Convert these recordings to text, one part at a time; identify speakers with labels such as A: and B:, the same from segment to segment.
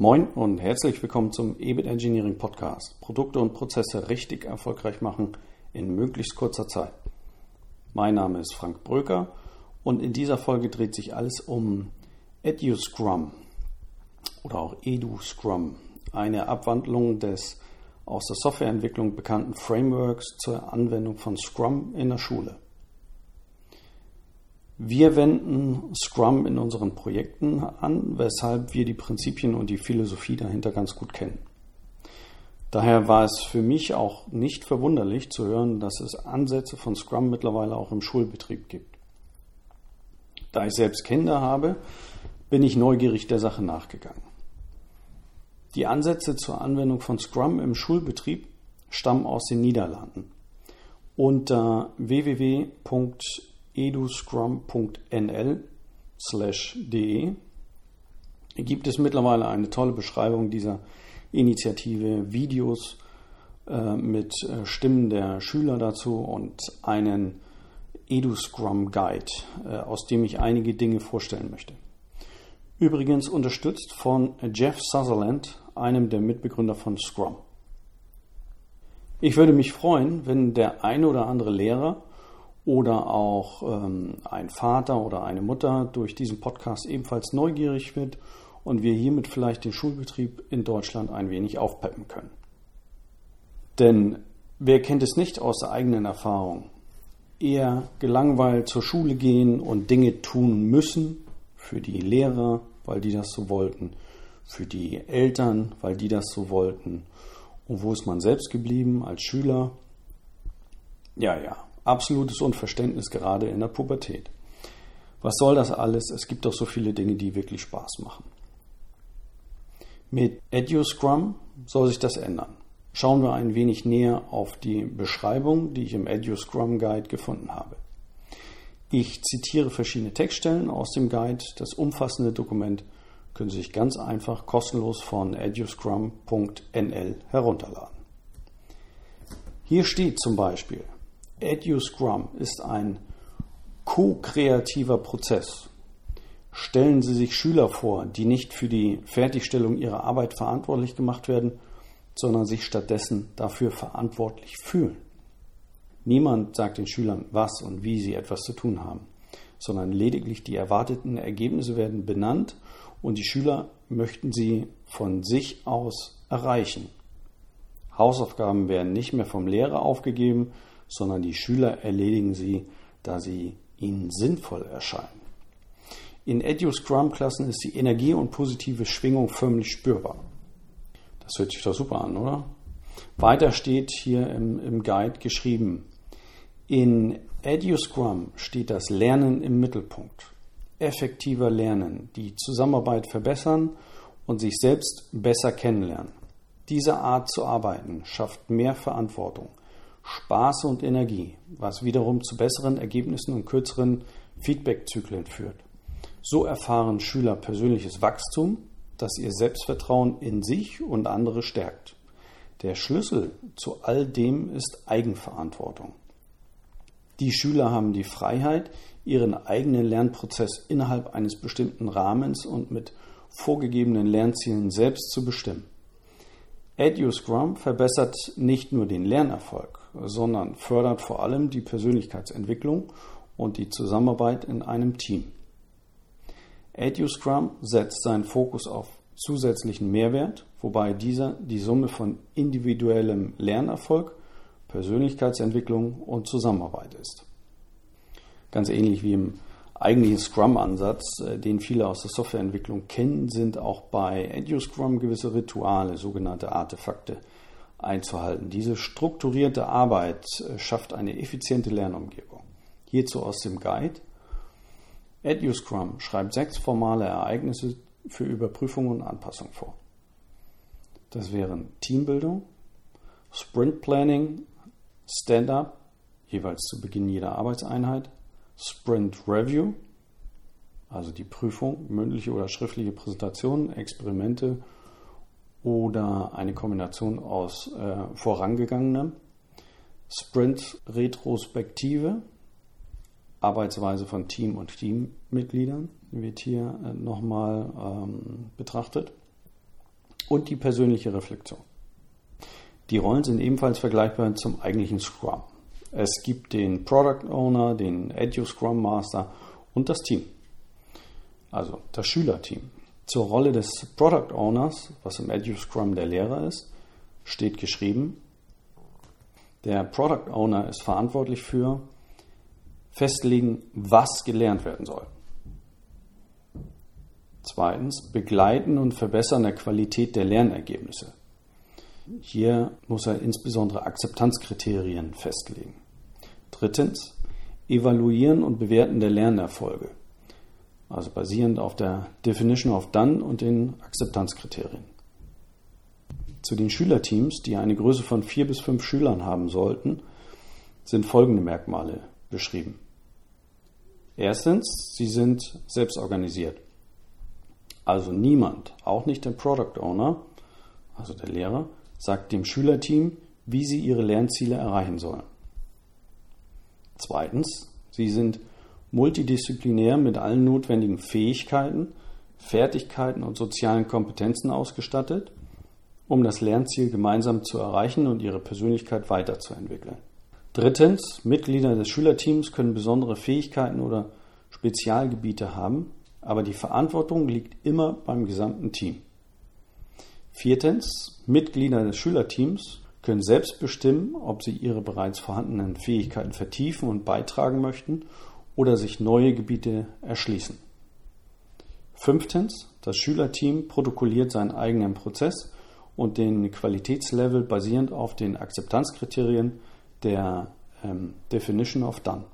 A: Moin und herzlich willkommen zum EBIT Engineering Podcast. Produkte und Prozesse richtig erfolgreich machen in möglichst kurzer Zeit. Mein Name ist Frank Bröker und in dieser Folge dreht sich alles um EduScrum oder auch EduScrum, eine Abwandlung des aus der Softwareentwicklung bekannten Frameworks zur Anwendung von Scrum in der Schule. Wir wenden Scrum in unseren Projekten an, weshalb wir die Prinzipien und die Philosophie dahinter ganz gut kennen. Daher war es für mich auch nicht verwunderlich zu hören, dass es Ansätze von Scrum mittlerweile auch im Schulbetrieb gibt. Da ich selbst Kinder habe, bin ich neugierig der Sache nachgegangen. Die Ansätze zur Anwendung von Scrum im Schulbetrieb stammen aus den Niederlanden. Unter www eduscrum.nl de gibt es mittlerweile eine tolle Beschreibung dieser Initiative, Videos äh, mit äh, Stimmen der Schüler dazu und einen EduScrum Guide, äh, aus dem ich einige Dinge vorstellen möchte. Übrigens unterstützt von Jeff Sutherland, einem der Mitbegründer von Scrum. Ich würde mich freuen, wenn der eine oder andere Lehrer oder auch ähm, ein Vater oder eine Mutter durch diesen Podcast ebenfalls neugierig wird und wir hiermit vielleicht den Schulbetrieb in Deutschland ein wenig aufpeppen können. Denn wer kennt es nicht aus der eigenen Erfahrung? Eher gelangweilt zur Schule gehen und Dinge tun müssen für die Lehrer, weil die das so wollten, für die Eltern, weil die das so wollten. Und wo ist man selbst geblieben als Schüler? Ja, ja, absolutes Unverständnis gerade in der Pubertät. Was soll das alles? Es gibt doch so viele Dinge, die wirklich Spaß machen. Mit EduScrum soll sich das ändern. Schauen wir ein wenig näher auf die Beschreibung, die ich im EduScrum Guide gefunden habe. Ich zitiere verschiedene Textstellen aus dem Guide. Das umfassende Dokument können Sie sich ganz einfach kostenlos von eduscrum.nl herunterladen. Hier steht zum Beispiel, EduScrum ist ein ko-kreativer Prozess. Stellen Sie sich Schüler vor, die nicht für die Fertigstellung ihrer Arbeit verantwortlich gemacht werden, sondern sich stattdessen dafür verantwortlich fühlen. Niemand sagt den Schülern, was und wie sie etwas zu tun haben, sondern lediglich die erwarteten Ergebnisse werden benannt und die Schüler möchten sie von sich aus erreichen. Hausaufgaben werden nicht mehr vom Lehrer aufgegeben, sondern die Schüler erledigen sie, da sie ihnen sinnvoll erscheinen. In Edu-Scrum-Klassen ist die Energie und positive Schwingung förmlich spürbar. Das hört sich doch super an, oder? Weiter steht hier im, im Guide geschrieben, in Edu-Scrum steht das Lernen im Mittelpunkt. Effektiver Lernen, die Zusammenarbeit verbessern und sich selbst besser kennenlernen. Diese Art zu arbeiten schafft mehr Verantwortung, Spaß und Energie, was wiederum zu besseren Ergebnissen und kürzeren Feedbackzyklen führt. So erfahren Schüler persönliches Wachstum, das ihr Selbstvertrauen in sich und andere stärkt. Der Schlüssel zu all dem ist Eigenverantwortung. Die Schüler haben die Freiheit, ihren eigenen Lernprozess innerhalb eines bestimmten Rahmens und mit vorgegebenen Lernzielen selbst zu bestimmen. EduScrum verbessert nicht nur den Lernerfolg, sondern fördert vor allem die Persönlichkeitsentwicklung und die Zusammenarbeit in einem Team. EduScrum setzt seinen Fokus auf zusätzlichen Mehrwert, wobei dieser die Summe von individuellem Lernerfolg, Persönlichkeitsentwicklung und Zusammenarbeit ist. Ganz ähnlich wie im eigentlichen Scrum-Ansatz, äh, den viele aus der Softwareentwicklung kennen, sind auch bei EduScrum gewisse Rituale, sogenannte Artefakte, einzuhalten. Diese strukturierte Arbeit äh, schafft eine effiziente Lernumgebung. Hierzu aus dem Guide. EduScrum schreibt sechs formale Ereignisse für Überprüfung und Anpassung vor. Das wären Teambildung, Sprint Planning, Stand-up, jeweils zu Beginn jeder Arbeitseinheit, Sprint Review, also die Prüfung, mündliche oder schriftliche Präsentationen, Experimente oder eine Kombination aus äh, vorangegangenem. Sprint Retrospektive, Arbeitsweise von Team und Teammitgliedern wird hier äh, nochmal ähm, betrachtet. und die persönliche Reflexion. Die Rollen sind ebenfalls vergleichbar zum eigentlichen Scrum. Es gibt den Product Owner, den Edu Scrum Master und das Team. Also das Schülerteam. Zur Rolle des Product Owners, was im Edu Scrum der Lehrer ist, steht geschrieben, der Product Owner ist verantwortlich für festlegen, was gelernt werden soll. Zweitens, begleiten und verbessern der Qualität der Lernergebnisse. Hier muss er insbesondere Akzeptanzkriterien festlegen. Drittens, evaluieren und bewerten der Lernerfolge. Also basierend auf der Definition of Done und den Akzeptanzkriterien. Zu den Schülerteams, die eine Größe von vier bis fünf Schülern haben sollten, sind folgende Merkmale beschrieben. Erstens, sie sind selbstorganisiert. Also niemand, auch nicht der Product Owner, also der Lehrer, sagt dem Schülerteam, wie sie ihre Lernziele erreichen sollen. Zweitens, sie sind multidisziplinär mit allen notwendigen Fähigkeiten, Fertigkeiten und sozialen Kompetenzen ausgestattet, um das Lernziel gemeinsam zu erreichen und ihre Persönlichkeit weiterzuentwickeln. Drittens, Mitglieder des Schülerteams können besondere Fähigkeiten oder Spezialgebiete haben, aber die Verantwortung liegt immer beim gesamten Team. Viertens, Mitglieder des Schülerteams können selbst bestimmen, ob sie ihre bereits vorhandenen Fähigkeiten vertiefen und beitragen möchten oder sich neue Gebiete erschließen. Fünftens, das Schülerteam protokolliert seinen eigenen Prozess und den Qualitätslevel basierend auf den Akzeptanzkriterien der ähm, Definition of Done.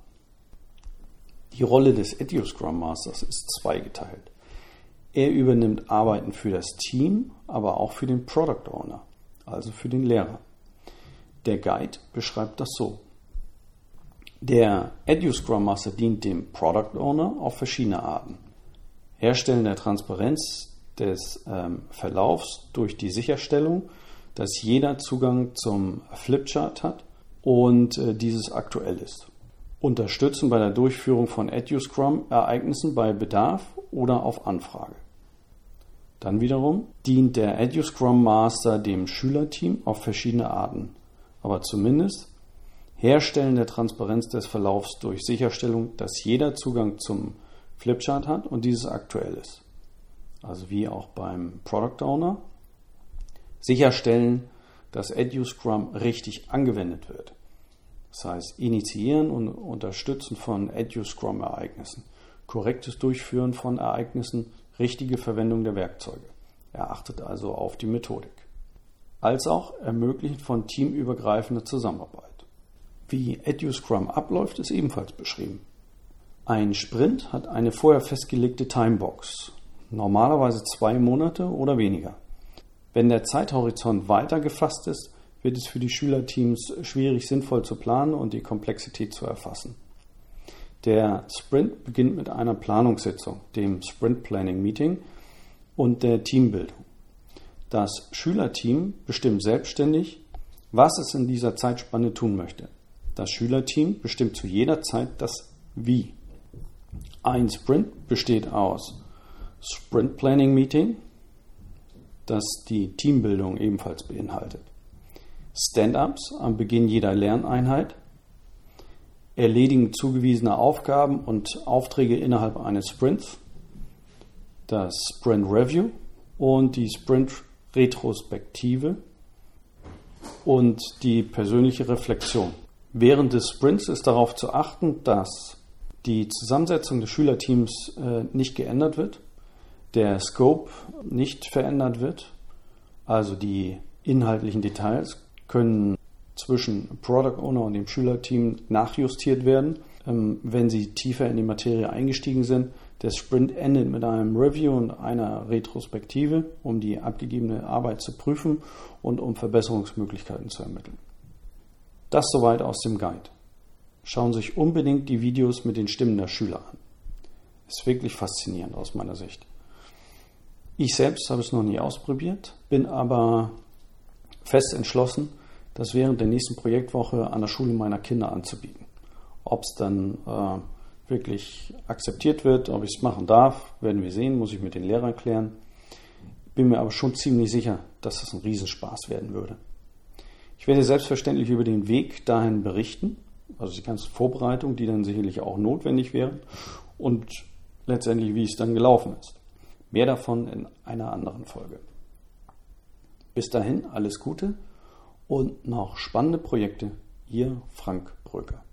A: Die Rolle des Edu Scrum Masters ist zweigeteilt. Er übernimmt Arbeiten für das Team, aber auch für den Product Owner, also für den Lehrer. Der Guide beschreibt das so. Der Edu Scrum Master dient dem Product Owner auf verschiedene Arten. Herstellen der Transparenz des ähm, Verlaufs durch die Sicherstellung, dass jeder Zugang zum Flipchart hat und äh, dieses aktuell ist unterstützen bei der Durchführung von EduScrum-Ereignissen bei Bedarf oder auf Anfrage. Dann wiederum dient der EduScrum Master dem Schülerteam auf verschiedene Arten, aber zumindest Herstellen der Transparenz des Verlaufs durch Sicherstellung, dass jeder Zugang zum Flipchart hat und dieses aktuell ist. Also wie auch beim Product Owner. Sicherstellen, dass EduScrum richtig angewendet wird. Das heißt, initiieren und unterstützen von Edu-Scrum-Ereignissen, korrektes Durchführen von Ereignissen, richtige Verwendung der Werkzeuge. Er achtet also auf die Methodik. Als auch ermöglichen von teamübergreifender Zusammenarbeit. Wie Edu-Scrum abläuft, ist ebenfalls beschrieben. Ein Sprint hat eine vorher festgelegte Timebox, normalerweise zwei Monate oder weniger. Wenn der Zeithorizont weiter gefasst ist, wird es für die Schülerteams schwierig, sinnvoll zu planen und die Komplexität zu erfassen. Der Sprint beginnt mit einer Planungssitzung, dem Sprint Planning Meeting und der Teambildung. Das Schülerteam bestimmt selbstständig, was es in dieser Zeitspanne tun möchte. Das Schülerteam bestimmt zu jeder Zeit das Wie. Ein Sprint besteht aus Sprint Planning Meeting, das die Teambildung ebenfalls beinhaltet. Stand-ups am Beginn jeder Lerneinheit, Erledigen zugewiesener Aufgaben und Aufträge innerhalb eines Sprints, das Sprint Review und die Sprint Retrospektive und die persönliche Reflexion. Während des Sprints ist darauf zu achten, dass die Zusammensetzung des Schülerteams äh, nicht geändert wird, der Scope nicht verändert wird, also die inhaltlichen Details können zwischen Product Owner und dem Schülerteam nachjustiert werden, ähm, wenn sie tiefer in die Materie eingestiegen sind. Der Sprint endet mit einem Review und einer Retrospektive, um die abgegebene Arbeit zu prüfen und um Verbesserungsmöglichkeiten zu ermitteln. Das soweit aus dem Guide. Schauen Sie sich unbedingt die Videos mit den Stimmen der Schüler an. Ist wirklich faszinierend aus meiner Sicht. Ich selbst habe es noch nie ausprobiert, bin aber fest entschlossen, das während der nächsten Projektwoche an der Schule meiner Kinder anzubieten. Ob es dann äh, wirklich akzeptiert wird, ob ich es machen darf, werden wir sehen, muss ich mit den Lehrern klären. bin mir aber schon ziemlich sicher, dass das ein Riesenspaß werden würde. Ich werde selbstverständlich über den Weg dahin berichten, also die ganze Vorbereitung, die dann sicherlich auch notwendig wäre und letztendlich, wie es dann gelaufen ist. Mehr davon in einer anderen Folge. Bis dahin alles Gute und noch spannende Projekte. Ihr Frank Bröker.